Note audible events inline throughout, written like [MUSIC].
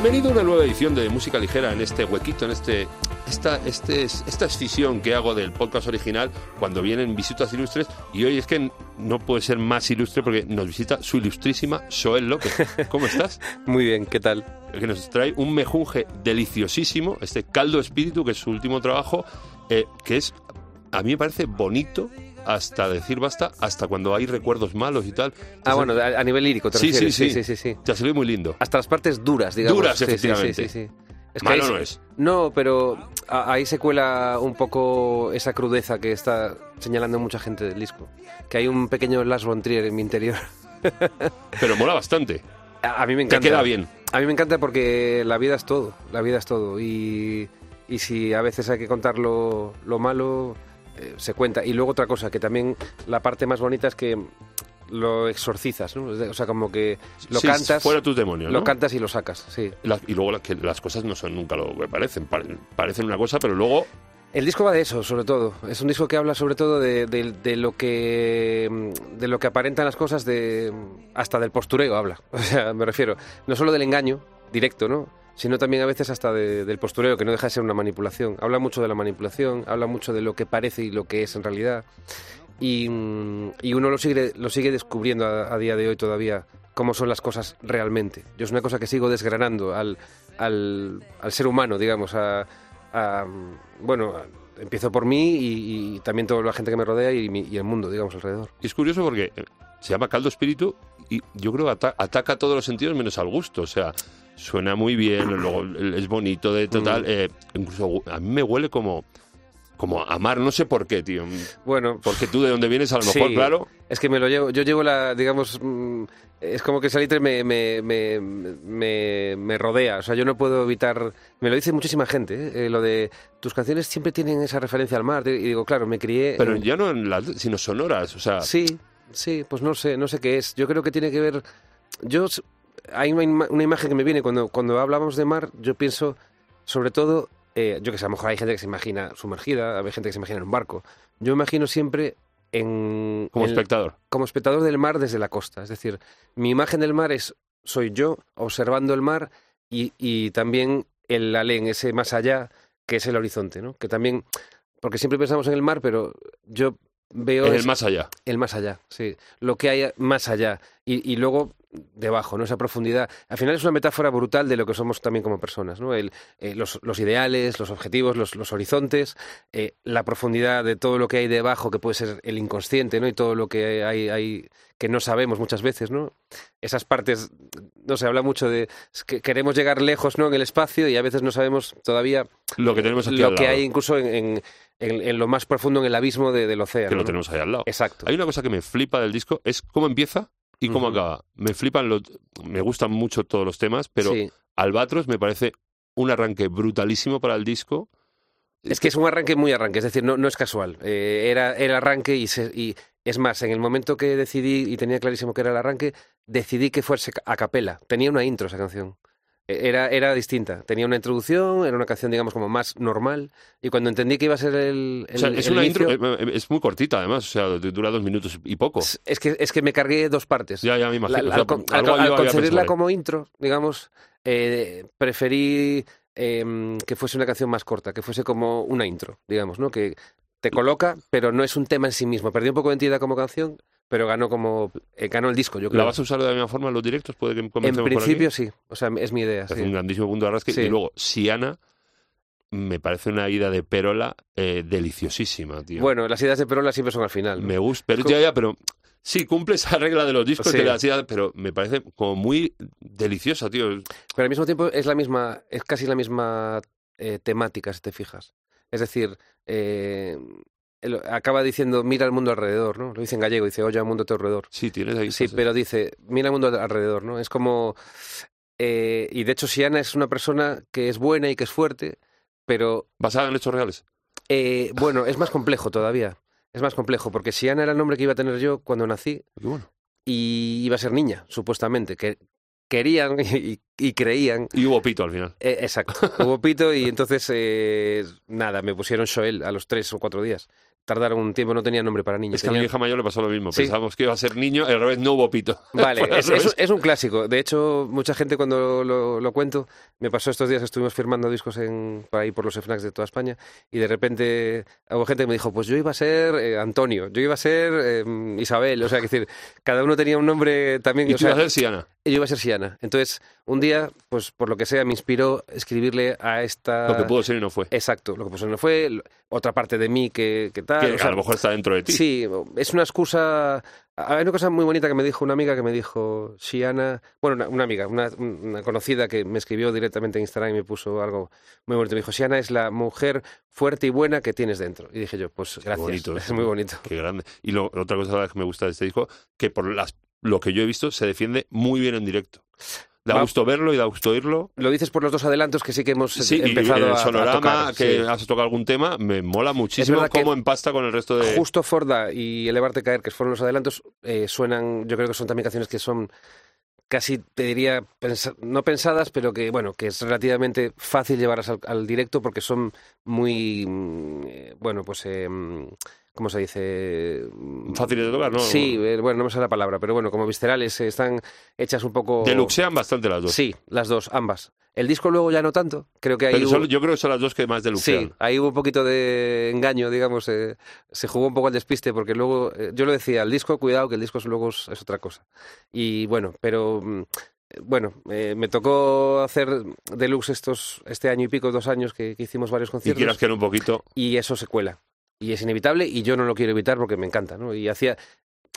Bienvenido a una nueva edición de Música Ligera en este huequito, en este, esta, este, esta escisión que hago del podcast original cuando vienen visitas ilustres. Y hoy es que no puede ser más ilustre porque nos visita su ilustrísima Joel López. ¿Cómo estás? [LAUGHS] Muy bien, ¿qué tal? Que nos trae un mejunje deliciosísimo, este caldo espíritu, que es su último trabajo, eh, que es, a mí me parece bonito, hasta decir basta, hasta cuando hay recuerdos malos y tal. ah, bueno, a, nivel lírico, ¿te sí, refieres? Sí, sí, sí. sí, sí. se ve muy lindo. Hasta las partes duras, digamos. Duras, efectivamente. Sí, Es que Malo no es. No, pero ahí se cuela un poco esa crudeza que está señalando mucha gente del disco. Que hay un pequeño Lars von Trier en mi interior. [LAUGHS] pero mola bastante. A, mí me encanta. Te queda bien. A mí me encanta porque la vida es todo. La vida es todo. Y, y si a veces hay que contar lo, lo malo eh, se cuenta. Y luego otra cosa, que también la parte más bonita es que lo exorcizas, ¿no? O sea, como que lo cantas. Fuera tus demonios. Lo cantas y lo sacas, sí. y luego que las cosas no son nunca lo que parecen. Parecen una cosa, pero luego. El disco va de eso, sobre todo. Es un disco que habla sobre todo de, de, lo que de lo que aparentan las cosas, de hasta del postureo habla. [LAUGHS] O sea, me refiero no solo del engaño directo, ¿no? sino también a veces hasta del postureo, que no deja de ser una manipulación. Habla mucho de la manipulación, habla mucho de lo que parece y lo que es en realidad. Y, mm, uno lo sigue, lo sigue descubriendo a, día de hoy todavía, cómo son las cosas realmente. Yo es una cosa que sigo desgranando al, al, ser humano, digamos, a, bueno, empiezo por mí y, también toda la gente que me rodea y, y, el mundo, digamos, alrededor. es curioso porque se llama caldo espíritu y yo creo que ataca a todos los sentidos menos al gusto. O sea, suena muy bien, luego es bonito de total. Mm. Eh, incluso a mí me huele como como amar, no sé por qué, tío. Bueno, porque tú de dónde vienes, a lo mejor, claro. Es que me lo llevo, yo llevo la, digamos, mm, es como que Salitre me, me, me, me, rodea, o sea, yo no puedo evitar, me lo dice muchísima gente, ¿eh? Eh, lo de tus canciones siempre tienen esa referencia al mar, y digo, claro, me crié... Pero ya no en las, sino sonoras, o sea... Sí, sí, pues no sé, no sé qué es, yo creo que tiene que ver, yo hay una, imagen que me viene cuando, cuando hablamos de mar, yo pienso sobre todo, eh, yo que sé, a lo mejor hay gente que se imagina sumergida, hay gente que se imagina en un barco. Yo imagino siempre en... Como espectador. Como espectador del mar desde la costa. Es decir, mi imagen del mar es, soy yo observando el mar y, y también el alén, ese más allá, que es el horizonte, ¿no? Que también, porque siempre pensamos en el mar, pero yo veo... el más allá. El más allá, sí. Lo que hay más allá. Y, y luego debajo, ¿no? Esa profundidad. Al final es una metáfora brutal de lo que somos también como personas, ¿no? El, eh, los, los, ideales, los objetivos, los, los horizontes, eh, la profundidad de todo lo que hay debajo, que puede ser el inconsciente, ¿no? Y todo lo que hay, hay que no sabemos muchas veces, ¿no? Esas partes, no se habla mucho de que queremos llegar lejos, ¿no? En el espacio y a veces no sabemos todavía lo que tenemos lo que hay incluso en, en, lo más profundo, en el abismo del océano. Que lo tenemos ahí al lado. Exacto. Hay una cosa que me flipa del disco, es cómo empieza y cómo acaba. Me flipan, los, me gustan mucho todos los temas, pero Albatros me parece un arranque brutalísimo para el disco. Es que es un arranque muy arranque, es decir, no, no es casual. Eh, era el arranque y, y es más, en el momento que decidí y tenía clarísimo que era el arranque, decidí que fuese a capela. Tenía una intro esa canción. Era, era distinta. Tenía una introducción, era una canción, digamos, como más normal. Y cuando entendí que iba a ser el. o sea, es una intro, eh, eh, es muy cortita, además. O sea, dura dos minutos y poco. Es que, es que me cargué dos partes. Ya, ya me imagino. al, concebirla como intro, digamos, eh, preferí em, que fuese una canción más corta, que fuese como una intro, digamos, ¿no? Que te coloca, pero no es un tema en sí mismo. Perdí un poco de entidad como canción, pero ganó como eh, ganó el disco, yo creo. ¿La vas a usar de la misma forma en los directos? ¿Puede que En principio sí, o sea, es mi idea. Es un grandísimo punto de arrasque. Y luego, Siana me parece una ida de Perola eh, deliciosísima, tío. Bueno, las ideas de Perola siempre son al final. Me gusta, pero ya, ya, pero sí, cumple esa regla de los discos de las ideas, pero me parece como muy deliciosa, tío. Pero al mismo tiempo es la misma, es casi la misma eh, temática, si te fijas. Es decir, eh, acaba diciendo mira el mundo alrededor, ¿no? Lo dice en gallego, dice oye al mundo a tu alrededor. Sí, tienes ahí. Sí, pero dice mira el mundo alrededor, ¿no? Es como eh, y de hecho Siana es una persona que es buena y que es fuerte, pero basada en hechos reales. Eh, bueno, es más complejo todavía. Es más complejo porque Siana era el nombre que iba a tener yo cuando nací. Y iba a ser niña, supuestamente, que querían [LAUGHS] y, creían. Y hubo pito al final. Eh, exacto, hubo pito y entonces, nada, me pusieron Joel a los tres o cuatro días tardaron un tiempo, no tenía nombre para niños. Es que a mi hija mayor le pasó lo mismo. Sí. Pensábamos que iba a ser niño, al revés no hubo pito. Vale, [LAUGHS] es, es- revés. es un clásico. De hecho, mucha gente cuando lo, lo cuento, me pasó estos días que estuvimos firmando discos en, por ahí por los FNACs de toda España y de repente hubo gente que me dijo, pues yo iba a ser eh, Antonio, yo iba a ser eh, Isabel, o sea, que decir, cada uno tenía un nombre también. Y o tú ibas a ser Siana. Yo iba a ser Siana. Entonces, un día, pues por lo que sea, me inspiró escribirle a esta... Lo que pudo ser y no fue. Exacto, lo que pues no fue otra parte de mí que, que tal. que o sea, a lo mejor está dentro de ti. Sí, es una excusa. Hay una cosa muy bonita que me dijo una amiga que me dijo, Shiana, bueno, una, una amiga, una, una conocida que me escribió directamente en Instagram y me puso algo muy bonito. Me dijo, Shiana es la mujer fuerte y buena que tienes dentro. Y dije yo, pues gracias. bonito [LAUGHS] es muy bonito. Qué grande. Y lo, otra cosa que me gusta de este disco, que por las, lo que yo he visto, se defiende muy bien en directo. Da Va- gusto verlo y da gusto oírlo. Lo dices por los dos adelantos que sí que hemos Sí, y empezado el a- a, sonorama, tocar. que sí. has tocado algún tema, me mola muchísimo cómo empasta con el resto de... Justo Forda y Elevarte Caer, que fueron los adelantos, eh, suenan, yo creo que son también canciones que son casi, te diría, no pensadas, pero que, bueno, que es relativamente fácil llevarlas al, al directo porque son muy, mm, eh, bueno, pues, eh, ¿cómo se dice? Mm, Fáciles de tocar, ¿no? Sí, eh, bueno, no me sale la palabra, pero bueno, como viscerales, eh, están hechas un poco... Deluxean bastante las dos. Sí, las dos, ambas. El disco luego ya no tanto, creo que ahí Pero hubo- son- yo creo que son las dos que más deluxean. Sí, ahí hubo un poquito de engaño, digamos. eh, se jugó un poco al despiste porque luego, eh, yo lo decía, el disco, cuidado, que el disco es- luego es, es otra cosa. Y bueno, pero mm, bueno, eh, me tocó hacer deluxe estos, este año y pico, dos años que, que hicimos varios Y conciertos quieras que un poquito... y eso se cuela. Y es inevitable y yo no lo quiero evitar porque me encanta, ¿no? Y hacía,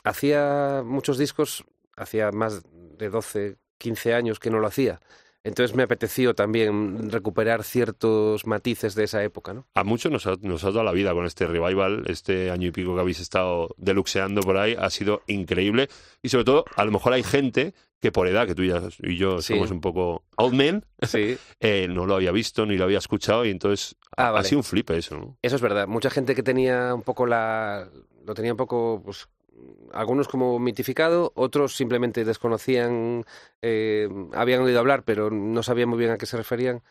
hacía muchos discos, hacía más de 12, 15 años que no lo hacía. Entonces me apeteció también recuperar ciertos matices de esa época, ¿no? A muchos nos ha, nos ha dado la vida con este revival, este año y pico que habéis estado deluxeando por ahí, ha sido increíble. Y sobre todo, a lo mejor hay gente que por edad, que tú ya y yo Sí. somos un poco old men, Sí. [LAUGHS] eh, no lo había visto ni lo había escuchado y entonces Ah, ha vale. sido un flipe eso, ¿no? Eso es verdad. Mucha gente que tenía un poco la... lo tenía un poco, pues, algunos como mitificado, otros simplemente desconocían, eh, habían oído hablar, pero no sabían muy bien a qué se referían.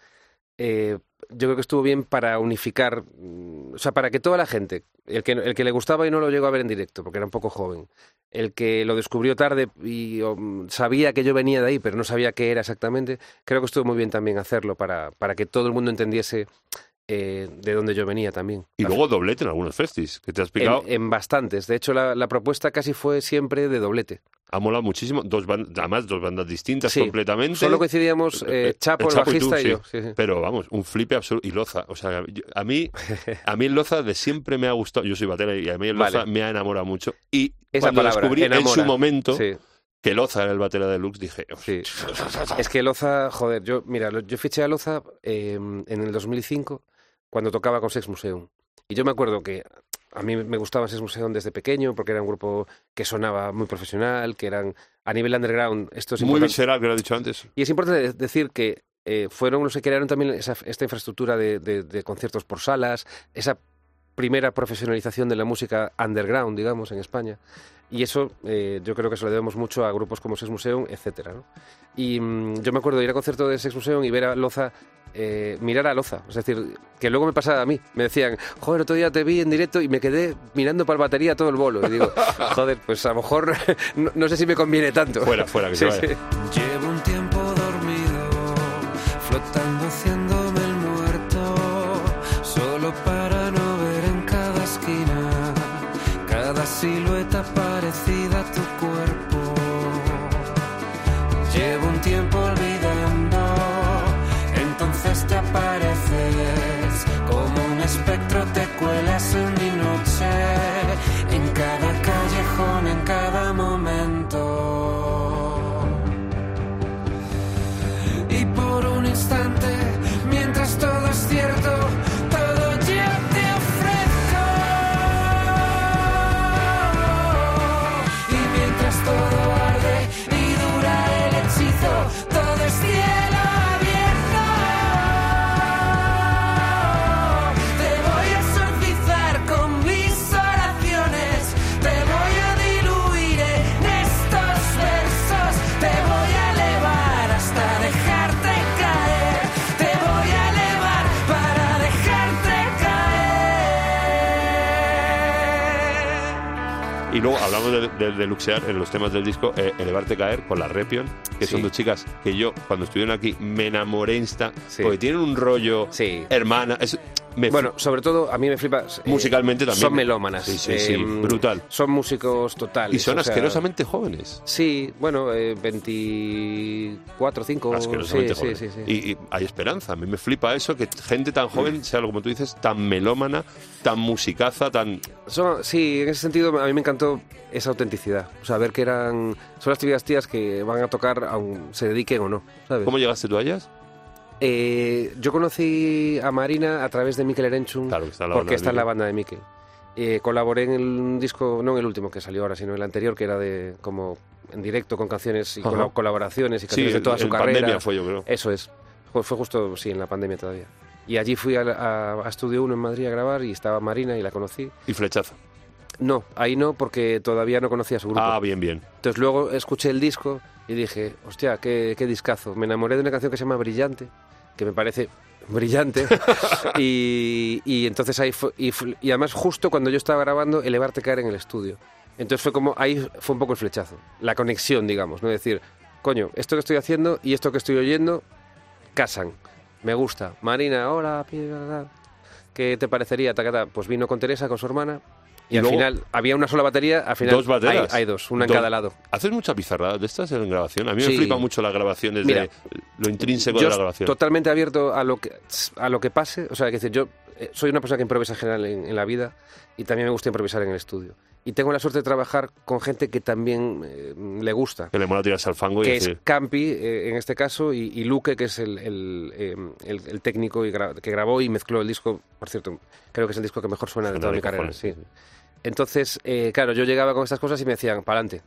Eh, yo creo que estuvo bien para unificar, mm, o sea, para que toda la gente, el que, el que le gustaba y no lo llegó a ver en directo, porque era un poco joven, el que lo descubrió tarde y o, mm, sabía que yo venía de ahí, pero no sabía qué era exactamente, creo que estuvo muy bien también hacerlo para, para que todo el mundo entendiese eh, de dónde yo venía también. Y luego doblete en algunos festis, que te has picado, en bastantes. De hecho, la, la propuesta casi fue siempre de doblete. ha molado muchísimo. Dos ban- además, dos bandas distintas Sí, completamente. Solo coincidíamos eh, Eh, Chapo, el, Chapo y tú, bajista y, yo. Sí, sí. Pero vamos, un flipe absoluto. Y Loza, o sea, yo- a mí, a mí el Loza de siempre me ha gustado. Yo soy batera y a mí el Loza Vale. me ha enamorado mucho. Y Esa cuando palabra, descubrí en su momento que Loza era el batera de Lux, dije, sí. Es que Loza, joder, yo, mira, yo fiché a Loza eh, en el 2005 cuando tocaba con Sex Museum. Y yo me acuerdo que a mí me gustaba Sex Museum desde pequeño porque era un grupo que sonaba muy profesional, que eran a nivel underground. Esto es muy visceral, que lo he dicho antes. Y es importante de- decir que eh, fueron los que crearon también esa- esta infraestructura de, de- de conciertos por salas, esa primera profesionalización de la música underground, digamos, en España. Y eso eh, yo creo que se lo debemos mucho a grupos como Sex Museum, etcétera. ¿no? Y mm, yo me acuerdo de ir a concierto de Sex Museum y ver a Loza, eh, mirar a Loza. Es decir, que luego me pasaba a mí. Me decían, joder, otro día te vi en directo y me quedé mirando para la batería todo el bolo. Y digo, [LAUGHS] joder, pues a lo mejor [LAUGHS] no, no sé si me conviene tanto. Fuera, fuera, que se Sí, vaya. sí. Luego hablamos de, de, de luxear en los temas del disco, eh, Elevarte Caer con la Repion, que son dos chicas que yo cuando estuvieron aquí me enamoré insta, Sí. porque tienen un rollo hermana. es- me Bueno, sobre todo, a mí me flipa. eh, Musicalmente también. Son melómanas. Sí, sí, sí, Em, brutal. Son músicos totales. y son sea, asquerosamente jóvenes. Sí, bueno, eh, 24, 5. Asquerosamente sí, jóvenes. sí, sí, sí. Y, y hay esperanza. A mí me flipa eso, que gente tan joven sea, como tú dices, tan melómana, tan musicaza, tan... Son- sí, en ese sentido a mí me encantó esa autenticidad. O sea, ver que eran. Son las típicas tías que van a tocar, aun se dediquen o no. ¿sabes? ¿Cómo llegaste tú a ellas? Eh, yo conocí a Marina a través de Mikel Erenchun. Claro, está en porque está en la banda de Mikel. Eh, colaboré en el disco, no en el último que salió ahora, sino en el anterior, que era de como en directo con canciones y Ajá. colaboraciones y Sí, canciones de toda en su carrera. pandemia fue yo creo. Eso es. Fue, fue justo, sí, en la pandemia todavía. Y allí fui a, a, a Estudio 1 en Madrid a grabar y estaba Marina y la conocí. Y flechazo. No, ahí no, porque todavía no conocía a su grupo. Ah, bien, bien. Entonces luego escuché el disco y dije, hostia, qué, qué discazo. Me enamoré de una canción que se llama Brillante, que me parece brillante. [LAUGHS] y, y entonces ahí fue, y, y además justo cuando yo estaba grabando, Elevarte Caer en el estudio. Entonces fue como, ahí fue un poco el flechazo, la conexión, digamos, ¿no? Decir, coño, esto que estoy haciendo y esto que estoy oyendo casan. Me gusta. Marina, hola. ¿qué te parecería? Pues vino con Teresa, con su hermana. Y, Y al luego- final había una sola batería, al final Dos bateras. Hay, hay dos, una en Dos. cada lado. ¿Haces muchas bizarradas de estas en grabación? A mí me Sí. flipa mucho las grabaciones Mira, de lo intrínseco yo de la grabación. totalmente abierto a lo que a lo que pase o sea que decir yo eh, soy una persona que improvisa en general en, en la vida y también me gusta improvisar en el estudio y tengo la suerte de trabajar con gente que también eh, le gusta Que le mola tirarse al fango y que es decir... Campi eh, en este caso y, y Luque que es el, el, eh, el- el técnico y gra- que grabó y mezcló el disco por cierto creo que es el disco que mejor suena de toda mi carrera sí. Entonces, eh, claro, yo llegaba con estas cosas y me decían, para adelante.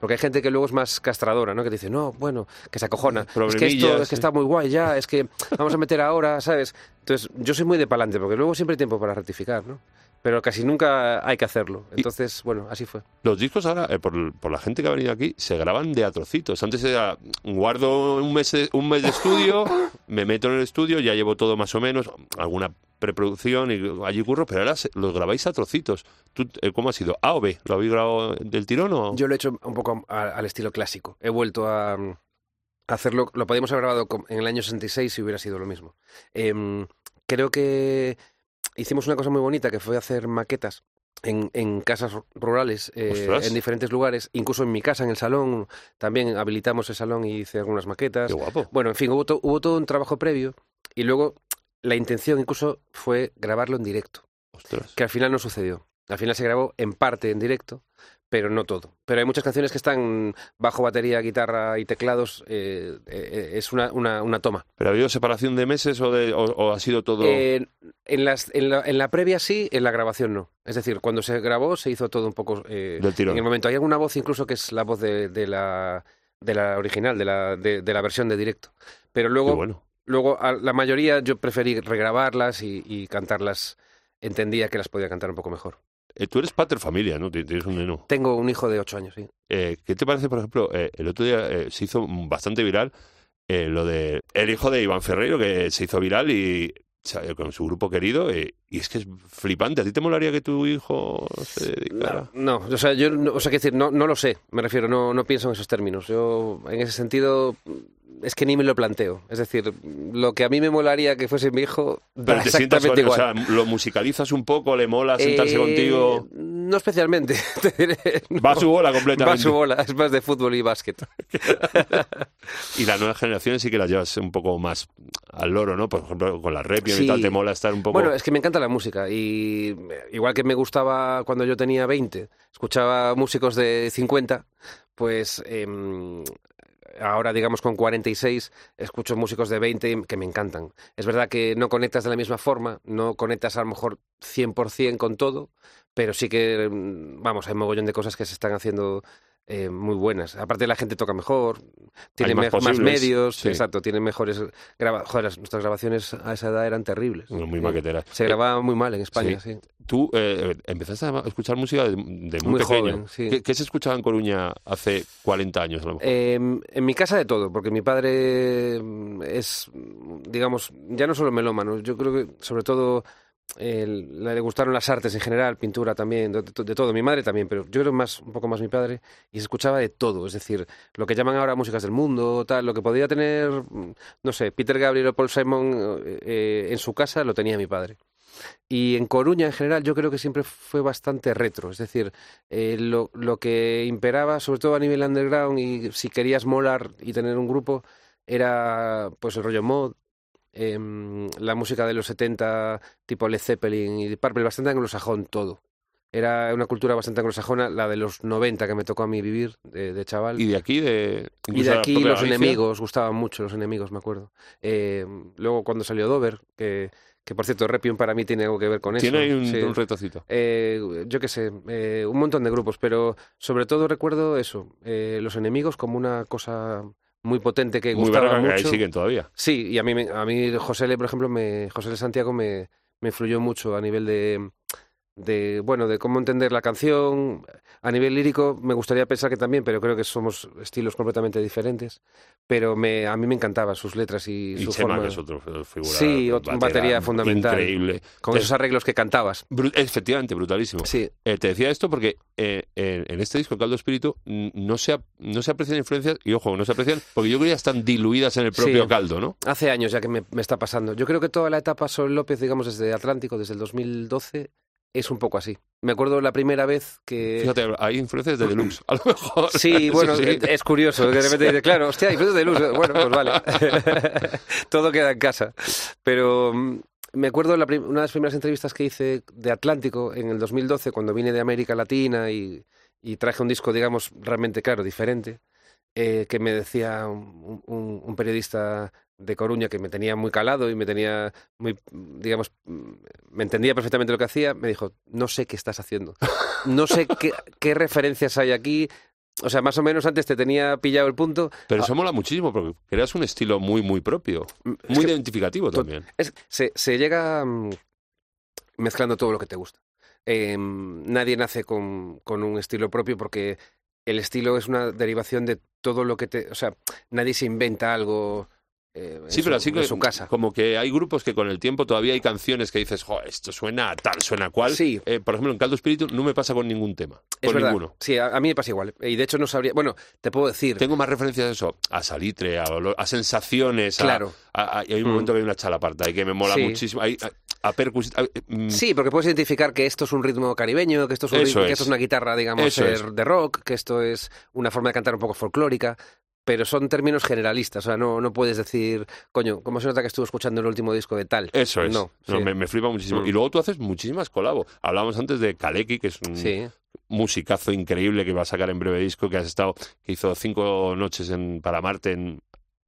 Porque hay gente que luego es más castradora, ¿no? Que dice, no, bueno, que se acojona. Es que esto es que está muy guay ya, es que vamos a meter ahora, ¿sabes? Entonces, yo soy muy de pa'lante, porque luego siempre hay tiempo para rectificar, ¿no? Pero casi nunca hay que hacerlo. Entonces, bueno, así fue. Los discos ahora, eh, por, por la gente que ha venido aquí, se graban de a trocitos. Antes era, guardo un mes, un mes de estudio, me meto en el estudio, ya llevo todo más o menos, alguna preproducción y allí curro, pero ahora los grabáis a trocitos. ¿Tú, eh, ¿Cómo ha sido? ¿A o B? ¿Lo habéis grabado del tirón o...? Yo lo he hecho un poco a- al estilo clásico. He vuelto a, hacerlo. Lo podíamos haber grabado en el año 66 si hubiera sido lo mismo. Em, creo que hicimos una cosa muy bonita que fue hacer maquetas. En, en casas ru- rurales, eh, en diferentes lugares, incluso en mi casa, en el salón, también habilitamos el salón y hice algunas maquetas. Qué guapo. Bueno, en fin, hubo, to- hubo todo un trabajo previo y luego la intención incluso fue grabarlo en directo Ostras. que al final no sucedió. Al final se grabó en parte en directo, pero no todo. Pero hay muchas canciones que están bajo batería, guitarra y teclados. eh, eh, es una, una, una toma. ¿Pero ha habido separación de meses o, de, o, o ha sido todo...? Eh, en, las, en, la, en la previa sí, en la grabación no. Es decir, cuando se grabó se hizo todo un poco eh, Del tirón. En el momento hay alguna voz incluso que es la voz de, de la, de la original, de la, de, de la versión de directo. Pero Qué luego, bueno. Luego a la mayoría yo preferí regrabarlas y, y cantarlas. Entendía que las podía cantar un poco mejor. Eh, tú eres pater familia, ¿no? Tienes un neno. Tengo un hijo de ocho años, sí. Eh, ¿Qué te parece, por ejemplo, eh, el otro día se hizo bastante viral lo de el hijo de Iván Ferreiro, que se hizo viral y con su grupo querido, eh, y es que es flipante. ¿A ti te molaría que tu hijo se dedicara? No, o sea, yo, no- o sea, quiero decir, no, no lo sé, me refiero, no, no pienso en esos términos. Yo, en ese sentido, es que ni me lo planteo. Es decir, lo que a mí me molaría que fuese mi hijo, Pero te sientas exactamente igual. o sea, lo musicalizas un poco, le mola sentarse Eh, contigo. No especialmente. [LAUGHS] te diré, no. Va a su bola completamente. Va a su bola, es más de fútbol y básquet. [LAUGHS] Y las nuevas generaciones sí que las llevas un poco más al loro, ¿no? Por ejemplo, con la Repion y Sí. tal, te mola estar un poco... Bueno, es que me encanta la música y igual que me gustaba cuando yo tenía 20, escuchaba músicos de 50, pues em, ahora digamos con 46 escucho músicos de 20 que me encantan. Es verdad que no conectas de la misma forma, no conectas a lo mejor 100% con todo, pero sí que, em, vamos, hay mogollón de cosas que se están haciendo eh, muy buenas. Aparte la gente toca mejor, tiene más me- más, medios, sí. exacto, tiene mejores... graba- Joder, nuestras grabaciones a esa edad eran terribles. Muy Eh, maqueteras. Se Eh, grababa muy mal en España, sí. Tú eh, empezaste a escuchar música de, de muy, Muy pequeño. joven, sí. ¿Qué, qué se escuchaba en Coruña hace 40 años a lo mejor? Eh, en mi casa de todo, porque mi padre es, digamos, ya no solo melómano, yo creo que sobre todo el- le gustaron las artes en general, pintura también, de, todo. Mi madre también, pero yo creo más, un poco más mi padre, y se escuchaba de todo. Es decir, lo que llaman ahora músicas del mundo, tal, lo que podía tener, no sé, Peter Gabriel o Paul Simon eh, eh, en su casa, lo tenía mi padre. Y en Coruña, en general, yo creo que siempre fue bastante retro. Es decir, eh, lo, lo que imperaba, sobre todo a nivel underground, y si querías molar y tener un grupo, era pues el rollo mod, em, la música de los 70, tipo Led Zeppelin y Purple, bastante anglosajón todo. Era una cultura bastante anglosajona, la de los 90 que me tocó a mí vivir de, de chaval. Y de aquí, de. Y de aquí los Galicia. enemigos, gustaban mucho los enemigos, me acuerdo. Eh, luego cuando salió Dover, que, que por cierto Repium para mí tiene algo que ver con Tiene eso. ahí un, sí. un retocito. Eh, yo qué sé, eh, un montón de grupos, pero sobre todo recuerdo eso, eh, los enemigos como una cosa muy potente que Muy gustaba verga, que ahí mucho. siguen todavía. Sí, y a mí, a mí José Le, por ejemplo, me, José Le Santiago me, me influyó mucho a nivel de, de, bueno, de cómo entender la canción. A nivel lírico me gustaría pensar que también, pero creo que somos estilos completamente diferentes. Pero me, a mí me encantaban sus letras y, Y su Chema, forma. que es otro eh, figura. Sí, otro- batería fundamental. Increíble. Con Es- esos arreglos que cantabas. Efectivamente, brutalísimo. Sí, Eh, te decía esto porque eh, en, en este disco, Caldo Espíritu, no se, no se aprecian influencias, y ojo, no se aprecian, porque yo creo que ya están diluidas en el propio Sí. caldo, ¿no? hace años ya que me, me está pasando. Yo creo que toda la etapa Sol López, digamos, desde Atlántico, desde el 2012, es un poco así. Me acuerdo la primera vez que... Fíjate, hay influencias de Deluxe, a lo mejor. Sí, [LAUGHS] bueno, sí. es curioso, de repente dices, claro, hostia, hay de luz. Bueno, pues vale. [LAUGHS] Todo queda en casa. Pero mm, me acuerdo la una de las primeras entrevistas que hice de Atlántico en el 2012, cuando vine de América Latina y, y traje un disco, digamos, realmente, claro, diferente, eh, que me decía un, un- un periodista de Coruña que me tenía muy calado y me tenía muy, digamos, me entendía perfectamente lo que hacía, me dijo, no sé qué estás haciendo. No sé qué, qué referencias hay aquí. O sea, más o menos antes te tenía pillado el punto. Pero eso mola muchísimo, porque creas un estilo muy, muy propio, Mm, es muy que- identificativo también. Es, se, se llega mm, mezclando todo lo que te gusta. Eh, nadie nace con, con un estilo propio porque el estilo es una derivación de todo lo que te... O sea, nadie se inventa algo eh, Sí, pero así que su casa. como que hay grupos que con el tiempo todavía hay canciones que dices, jo, esto suena a tal, suena a cual. Sí. Eh, por ejemplo, en Caldo Espíritu no me pasa con ningún tema, Es con verdad. ninguno. Sí, a, a mí me pasa igual. Y de hecho no sabría... Bueno, te puedo decir... Tengo más referencias a eso, a salitre, a, olor- a sensaciones, a- Claro. a, hay un Mm. momento que hay una chalaparta y que me mola Sí. muchísimo. Hay, a, percusi- a- mm, Sí, porque puedes identificar que esto es un ritmo caribeño, que esto es, un ritmo- que es. esto es una guitarra, digamos, Eso eh, es. de rock, que esto es una forma de cantar un poco folclórica, pero son términos generalistas. O sea, no, no puedes decir, coño, ¿cómo se nota que estuve escuchando el último disco de tal? Eso es. No, No, sí. me, me flipa muchísimo. Mm. Y luego tú haces muchísimas colabos. Hablábamos antes de Kaleki, que es un Sí, musicazo increíble que va a sacar en breve disco, que has estado, que hizo cinco noches en, para Marte en,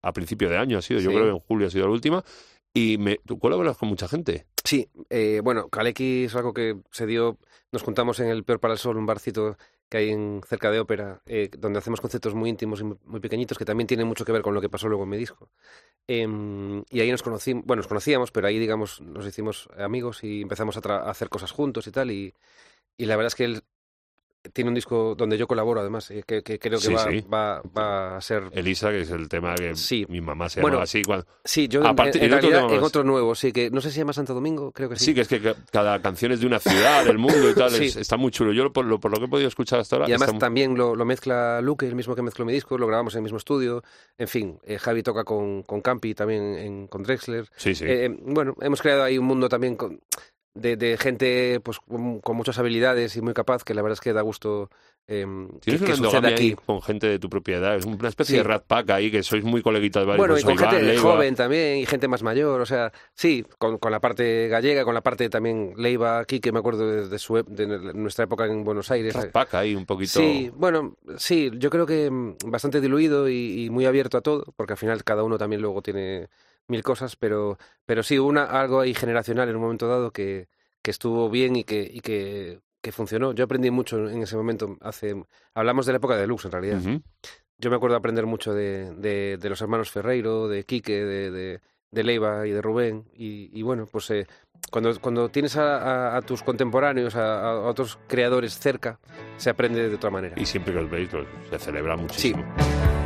a principio de año, ha sido, yo Sí. creo que en julio ha sido la última. Y me, tú colaboras con mucha gente. sí. eh, bueno, Kaleki es algo que se dio, nos juntamos en el Peor para el Sol, un barcito que hay en, cerca de Ópera, eh, donde hacemos conceptos muy íntimos y muy, pequeñitos que también tienen mucho que ver con lo que pasó luego en mi disco. Em, y ahí nos conocimos, bueno, nos conocíamos, pero ahí, digamos, nos hicimos amigos y empezamos a hacer cosas juntos y tal. Y, y la verdad es que él tiene un disco donde yo colaboro, además, eh, que, que creo que Sí, va, sí. va, va a ser... Elisa, que es el tema que Sí. mi mamá se Bueno, así. Cuando, Sí, yo a en, partir- en otro realidad tema en otro nuevo, sí, que no sé si se llama Santo Domingo, creo que sí. sí, que es que ca- cada canción es de una ciudad, del mundo y tal. Es- está muy chulo. Yo, por lo, por lo que he podido escuchar hasta ahora, Y además también lo, lo mezcla Luke, el mismo que mezcló mi disco, lo grabamos en el mismo estudio. En fin, eh, Javi toca con, con Campi, también en- con Drexler. Sí, sí. Eh, eh, bueno, hemos creado ahí un mundo también con- de, de gente pues con, con muchas habilidades y muy capaz, que la verdad es que da gusto eh, que, Tienes que una endogamia aquí. con gente de tu propiedad. Es una especie Sí. de rat pack ahí, que sois muy coleguitas varios. Bueno, pues y con Iván, gente Leiva. joven también, y gente más mayor, o sea, sí, con, con la parte gallega, con la parte también Leiva aquí, que me acuerdo de, de su, de nuestra época en Buenos Aires. Rat pack ahí, un poquito. Sí, bueno, sí, yo creo que mm, bastante diluido y, y muy abierto a todo, porque al final cada uno también luego tiene mil cosas, pero, pero sí, una, algo ahí generacional en un momento dado que, que estuvo bien y que, y que, que funcionó. Yo aprendí mucho en ese momento. Hace, hablamos de la época de Lux, en realidad. Ujú. Yo me acuerdo aprender mucho de, de, de los hermanos Ferreiro, de Quique, de, de, de Leiva y de Rubén. Y, y bueno, pues eh, cuando, cuando tienes a, a- a tus contemporáneos, a, a otros creadores cerca, se aprende de otra manera. Y siempre que os veis, pues, se celebra muchísimo. Qué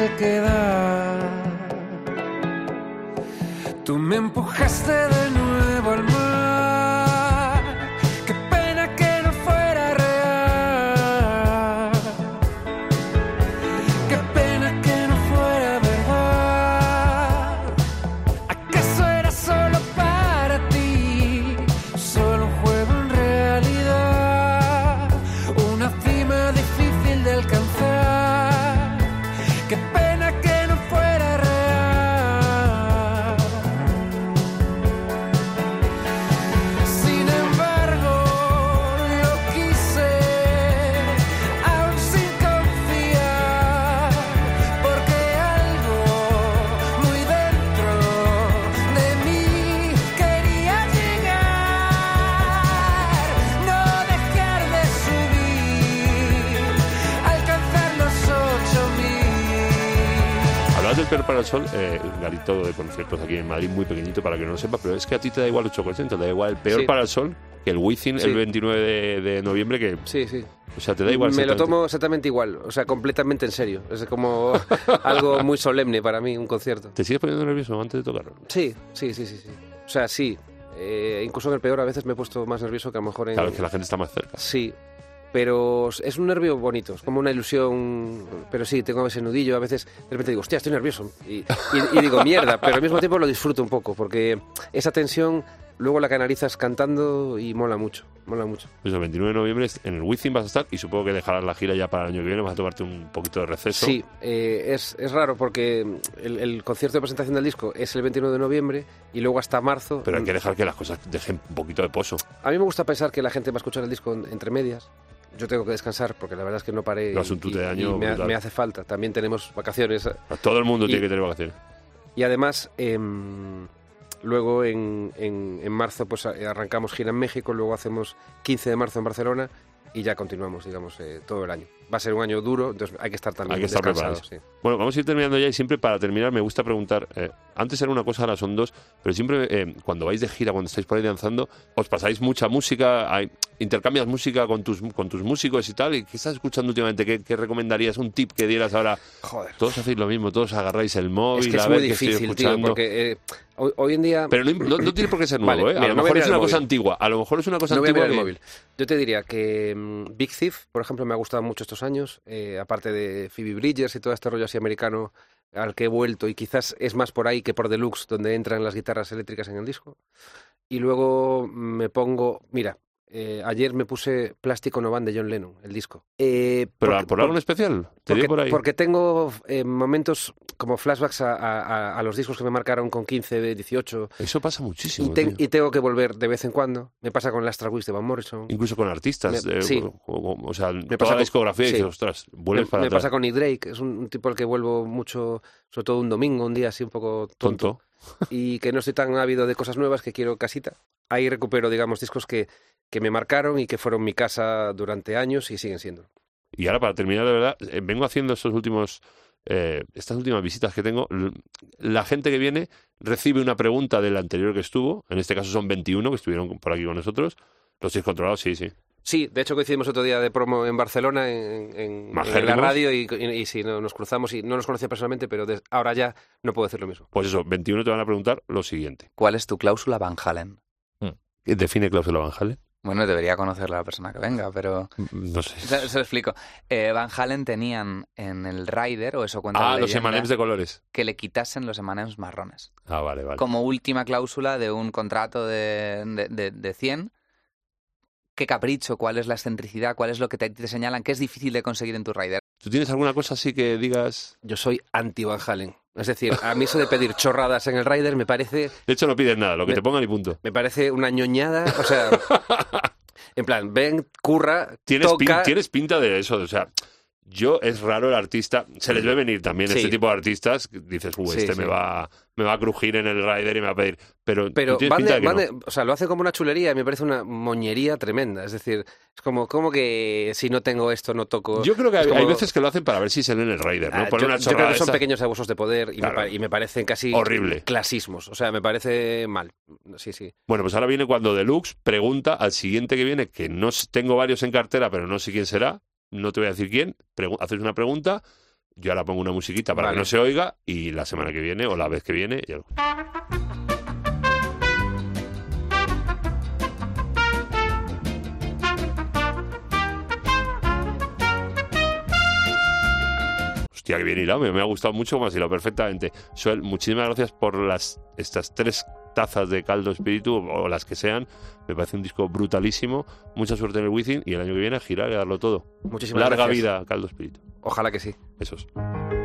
sequedad. Tú me empujaste de El Sol, eh, garito de conciertos aquí en Madrid, muy pequeñito para que no lo sepa, pero es que a ti te da igual 8%, te da igual el Peor Sí. para el Sol que el Wizzing Sí. el 29 de, de noviembre, que, Sí, sí. o sea, te da igual. Me lo tomo exactamente igual, o sea, completamente en serio. Es como [LAUGHS] algo muy solemne para mí, un concierto. ¿Te sigues poniendo nervioso antes de tocarlo? Sí, sí, sí, sí. sí. O sea, sí. Eh, incluso en el peor a veces me he pusto más nervioso que a lo mejor en... Claro, es que la gente está más cerca. Sí, pero es un nervio bonito, es como una ilusión, pero sí, tengo ese nudillo, a veces de repente digo, hostia, estoy nervioso, y, y- y digo, mierda, pero al mismo tiempo lo disfruto un poco, porque esa tensión luego la canalizas cantando y mola mucho, mola mucho. Pues el 29 de noviembre en el Wizzing vas a estar y supongo que dejarás la gira ya para el año que viene, vas a tomarte un poquito de receso. Sí, eh, es, es raro porque el, el concierto de presentación del disco es el 29 de noviembre y luego hasta marzo... Pero hay que dejar que las cosas dejen un poquito de pozo. A mí me gusta pensar que la gente va a escuchar el disco en- entre medias. Yo tengo que descansar porque la verdad es que no paré. No, es un y- tute de y año me, ha- brutal. me hace falta. También tenemos vacaciones. Todo el mundo Y- tiene que tener vacaciones. Y además, em, luego en, en- en marzo pues arrancamos gira en México, luego hacemos 15 de marzo en Barcelona y ya continuamos, digamos, eh, todo el año. Va a ser un año duro, entonces hay que estar también Hay que estar descansados, sí. Bueno, vamos a ir terminando ya y siempre para terminar me gusta preguntar, eh, antes era una cosa, ahora son dos, pero siempre eh, cuando vais de gira, cuando estáis por ahí danzando, os pasáis mucha música, hay- intercambias música con tus, con tus músicos y tal, ¿y qué estás escuchando últimamente? ¿Qué, qué recomendarías? ¿Un tip que dieras ahora? Joder. Todos hacéis lo mismo, todos agarráis el móvil, Es que a es ver muy estoy difícil, tío, escuchando. porque eh, hoy, hoy en día... Pero no, no- no tiene por qué ser nuevo, Vale, ¿eh? A mira, lo no mejor es una cosa antigua. A lo mejor es una cosa No voy a antigua. mirar el móvil. Yo te diría que mm, Big Thief, por ejemplo, me ha gustado mucho estos años, eh, aparte de Phoebe Bridgers y todo este rollo así americano al que he vuelto, y quizás es más por ahí que por Deluxe, donde entran las guitarras eléctricas en el disco. Y luego me pongo, mira, eh, ayer me puse Plástico No Van de John Lennon, el disco. Eh, ¿Pero porque- por algo en especial? Te porque, digo por ahí. porque tengo eh, momentos como flashbacks a, a- a- a los discos que me marcaron con 15, de 18, Eso pasa muchísimo. y, tengo que volver de vez en cuando. Me pasa con la Astra Wish de Van Morrison. Incluso con artistas. Me- eh, sí. o, o- o sea, toda pasa la con- discografía y sí. dices, ostras, vuelves me para me atrás. pasa con Nick Drake, es un, un tipo al que vuelvo mucho, sobre todo un domingo, un día así un poco tonto, Tonto. y que no estoy tan ávido de cosas nuevas que quiero casita. Ahí recupero, digamos, discos que, que me marcaron y que fueron mi casa durante años y siguen siendo. Y ahora, para terminar, de verdad, eh, vengo haciendo estos últimos, eh, estas últimas visitas que tengo. La gente que viene recibe una pregunta del anterior que estuvo. En este caso son 21 que estuvieron por aquí con nosotros. Los seis controlados, sí, sí. Sí, de hecho coincidimos otro día de promo en Barcelona, en, en- en la radio, y, y, y sí, no, nos cruzamos y no nos conocía personalmente, pero ahora ya no puedo decir lo mismo. Pues eso, 21 te van a preguntar lo siguiente. ¿Cuál es tu cláusula Van Halen? ¿Qué Define cláusula Van Halen? Bueno, debería conocerla la persona que venga, pero Mm, No sé. [LAUGHS] se, se lo explico. Eh, Van Halen tenían en el rider, o eso cuenta Ah, la los M&M's de colores. que le quitasen los M&M's marrones. Ah, vale, vale. Como última cláusula de un contrato de, de, de- de 100. ¿Qué capricho? ¿Cuál es la excentricidad? ¿Cuál es lo que te, te señalan que es difícil de conseguir en tu rider? ¿Tú tienes alguna cosa así que digas? Yo soy anti Van Halen. Es decir, a mí eso de pedir chorradas en el rider me parece De hecho, no pides nada, lo que Me- te pongan y punto. Me parece una ñoñada, o sea, [LAUGHS] en plan, ven, curra, Tienes, pin- tienes pinta de eso, o sea, yo es raro el artista, se les ve venir también Sí. este tipo de artistas, dices, Sí, este sí. me va me va a crujir en el rider y me va a pedir, pero, Pero van de- no. de- o sea, lo hace como una chulería y me parece una moñería tremenda. Es decir, es como, como que si no tengo esto no toco. Yo creo que hay, veces que lo hacen para ver si salen en el rider, ¿no? Ah, yo, una yo creo que son pequeños abusos de poder y, Claro. me, y me parecen casi Horrible. clasismos. O sea, me parece mal. Sí, sí. Bueno, pues ahora viene cuando Deluxe pregunta al siguiente que viene, que no tengo varios en cartera, pero no sé quién será, no te voy a decir quién, haces una pregunta, Yo ahora pongo una musiquita para Vale. que no se oiga y la semana que viene o la vez que viene. ya lo- Hostia, que bien hilado, me, me ha gustado mucho, me has hilado perfectamente. Suel, muchísimas gracias por las estas tres tazas de caldo espíritu o las que sean. Me parece un disco brutalísimo. Mucha suerte en el Wizzing y el año que viene a girar y a darlo todo. Muchísimas Larga gracias. vida, caldo espíritu. Ojalá que sí. Esos. Siena,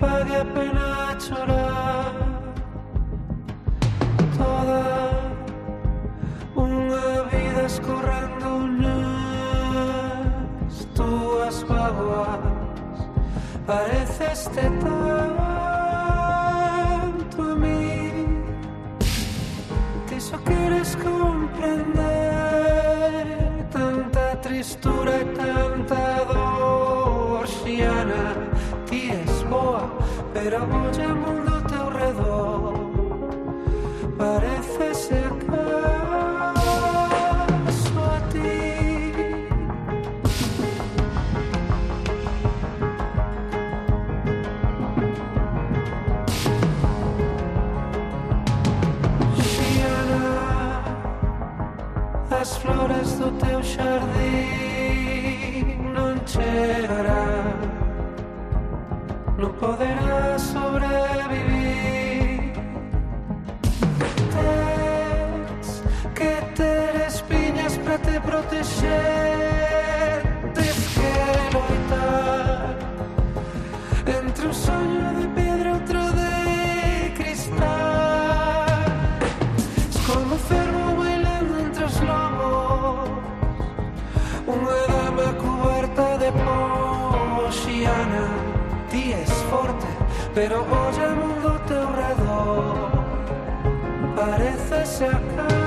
pague pena chorar toda una vida escorrendo unas tuas vaguas. Pareceste tanto Pero voy o mundo teu redor Parece ser acaso a ti. Xiana As flores do teu xardín non chegarán non poderá sobrevivir. Tens que ter espiñas para te proteger pero oye o mundo ao teu redor Parece se